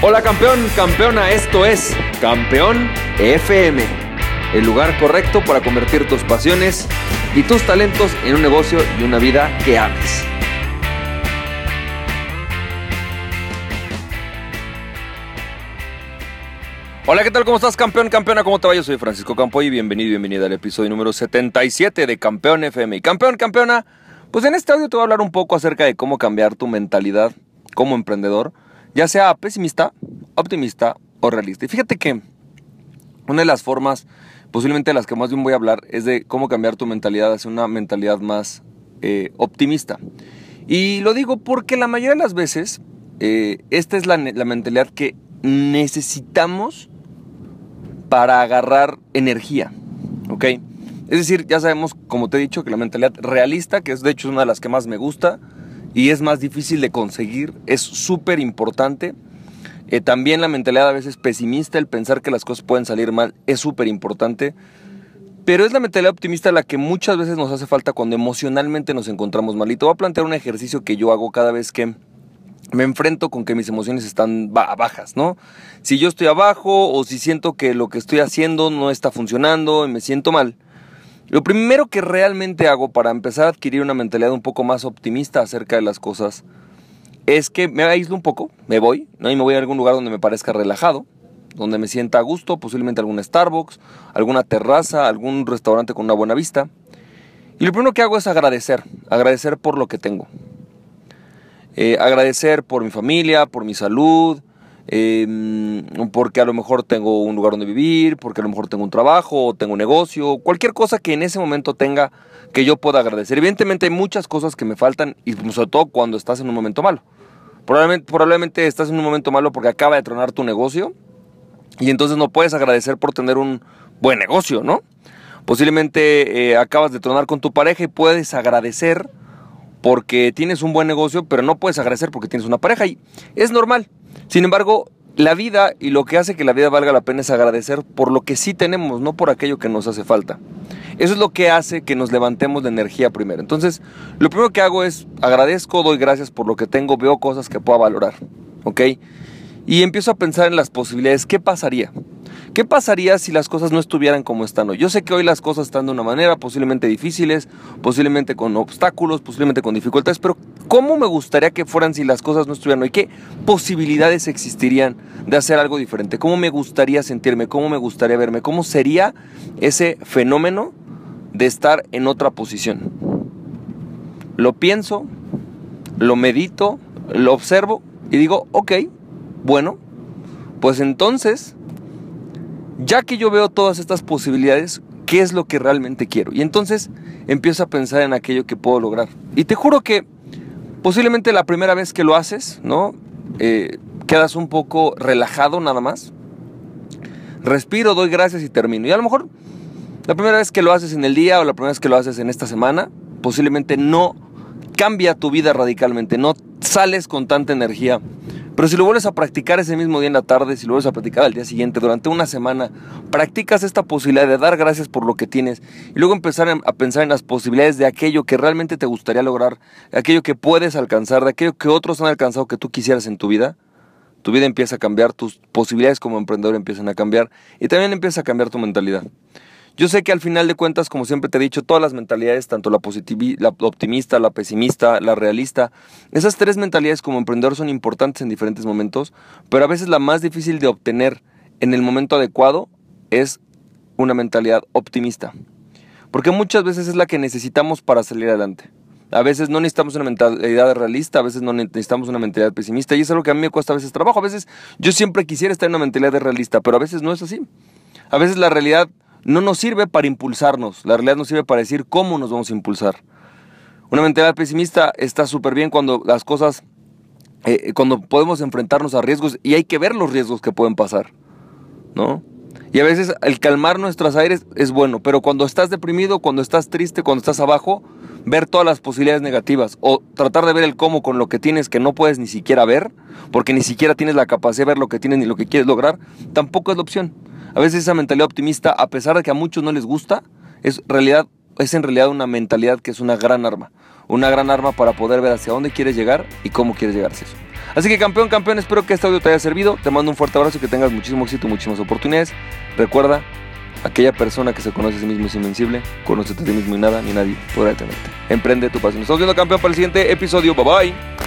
Hola campeón, campeona, esto es Campeón FM, el lugar correcto para convertir tus pasiones y tus talentos en un negocio y una vida que ames. Hola, ¿qué tal? ¿Cómo estás, campeón, campeona? ¿Cómo te va? Yo soy Francisco Campo y bienvenido, bienvenida al episodio número 77 de Campeón FM. Campeón, campeona, pues en este audio te voy a hablar un poco acerca de cómo cambiar tu mentalidad como emprendedor ya sea pesimista, optimista o realista. Y fíjate que una de las formas, posiblemente de las que más bien voy a hablar, es de cómo cambiar tu mentalidad hacia una mentalidad más eh, optimista. Y lo digo porque la mayoría de las veces eh, esta es la, la mentalidad que necesitamos para agarrar energía, ¿ok? Es decir, ya sabemos, como te he dicho, que la mentalidad realista, que es de hecho una de las que más me gusta, y es más difícil de conseguir, es súper importante. Eh, también la mentalidad a veces pesimista, el pensar que las cosas pueden salir mal, es súper importante. Pero es la mentalidad optimista la que muchas veces nos hace falta cuando emocionalmente nos encontramos mal. Y voy a plantear un ejercicio que yo hago cada vez que me enfrento con que mis emociones están bajas, ¿no? Si yo estoy abajo o si siento que lo que estoy haciendo no está funcionando y me siento mal, lo primero que realmente hago para empezar a adquirir una mentalidad un poco más optimista acerca de las cosas es que me aíslo un poco, me voy, ¿no? y me voy a algún lugar donde me parezca relajado, donde me sienta a gusto, posiblemente algún Starbucks, alguna terraza, algún restaurante con una buena vista. Y lo primero que hago es agradecer, agradecer por lo que tengo. Eh, agradecer por mi familia, por mi salud, Em, porque a lo mejor tengo un lugar donde vivir, porque a lo mejor tengo un trabajo, tengo un negocio, cualquier cosa que en ese momento tenga que yo pueda agradecer. Evidentemente hay muchas cosas que me faltan y sobre todo cuando estás en un momento malo. Probablemente, probablemente estás en un momento malo porque acaba de tronar tu negocio y entonces no puedes agradecer por tener un buen negocio, ¿no? Posiblemente eh, acabas de tronar con tu pareja y puedes agradecer porque tienes un buen negocio, pero no puedes agradecer porque tienes una pareja y es normal. Sin embargo, la vida y lo que hace que la vida valga la pena es agradecer por lo que sí tenemos, no por aquello que nos hace falta. Eso es lo que hace que nos levantemos de energía primero. Entonces, lo primero que hago es agradezco, doy gracias por lo que tengo, veo cosas que pueda valorar, ¿ok? Y empiezo a pensar en las posibilidades. ¿Qué pasaría? ¿Qué pasaría si las cosas no estuvieran como están hoy? Yo sé que hoy las cosas están de una manera posiblemente difíciles, posiblemente con obstáculos, posiblemente con dificultades, pero ¿cómo me gustaría que fueran si las cosas no estuvieran hoy? ¿Qué posibilidades existirían de hacer algo diferente? ¿Cómo me gustaría sentirme? ¿Cómo me gustaría verme? ¿Cómo sería ese fenómeno de estar en otra posición? Lo pienso, lo medito, lo observo y digo, ok, bueno, pues entonces, ya que yo veo todas estas posibilidades, ¿qué es lo que realmente quiero? Y entonces empiezo a pensar en aquello que puedo lograr. Y te juro que posiblemente la primera vez que lo haces, ¿no? Eh, quedas un poco relajado nada más. Respiro, doy gracias y termino. Y a lo mejor la primera vez que lo haces en el día o la primera vez que lo haces en esta semana, posiblemente no cambia tu vida radicalmente, no sales con tanta energía pero si lo vuelves a practicar ese mismo día en la tarde, si lo vuelves a practicar al día siguiente, durante una semana, practicas esta posibilidad de dar gracias por lo que tienes y luego empezar a pensar en las posibilidades de aquello que realmente te gustaría lograr, de aquello que puedes alcanzar, de aquello que otros han alcanzado que tú quisieras en tu vida. Tu vida empieza a cambiar, tus posibilidades como emprendedor empiezan a cambiar y también empieza a cambiar tu mentalidad. Yo sé que al final de cuentas, como siempre te he dicho, todas las mentalidades, tanto la, la optimista, la pesimista, la realista, esas tres mentalidades como emprendedor son importantes en diferentes momentos, pero a veces la más difícil de obtener en el momento adecuado es una mentalidad optimista. Porque muchas veces es la que necesitamos para salir adelante. A veces no necesitamos una mentalidad realista, a veces no necesitamos una mentalidad pesimista y es lo que a mí me cuesta a veces trabajo. A veces yo siempre quisiera estar en una mentalidad realista, pero a veces no es así. A veces la realidad no nos sirve para impulsarnos, la realidad nos sirve para decir cómo nos vamos a impulsar. Una mentalidad pesimista está súper bien cuando las cosas, eh, cuando podemos enfrentarnos a riesgos y hay que ver los riesgos que pueden pasar, ¿no? Y a veces el calmar nuestros aires es bueno, pero cuando estás deprimido, cuando estás triste, cuando estás abajo, ver todas las posibilidades negativas o tratar de ver el cómo con lo que tienes que no puedes ni siquiera ver, porque ni siquiera tienes la capacidad de ver lo que tienes ni lo que quieres lograr, tampoco es la opción. A veces esa mentalidad optimista, a pesar de que a muchos no les gusta, es, realidad, es en realidad una mentalidad que es una gran arma. Una gran arma para poder ver hacia dónde quieres llegar y cómo quieres llegar a eso. Así que campeón, campeón, espero que este audio te haya servido. Te mando un fuerte abrazo que tengas muchísimo éxito, muchísimas oportunidades. Recuerda, aquella persona que se conoce a sí mismo es invencible. Conócete a ti mismo y nada ni nadie podrá detenerte. Emprende tu pasión. Estamos viendo campeón para el siguiente episodio. Bye bye.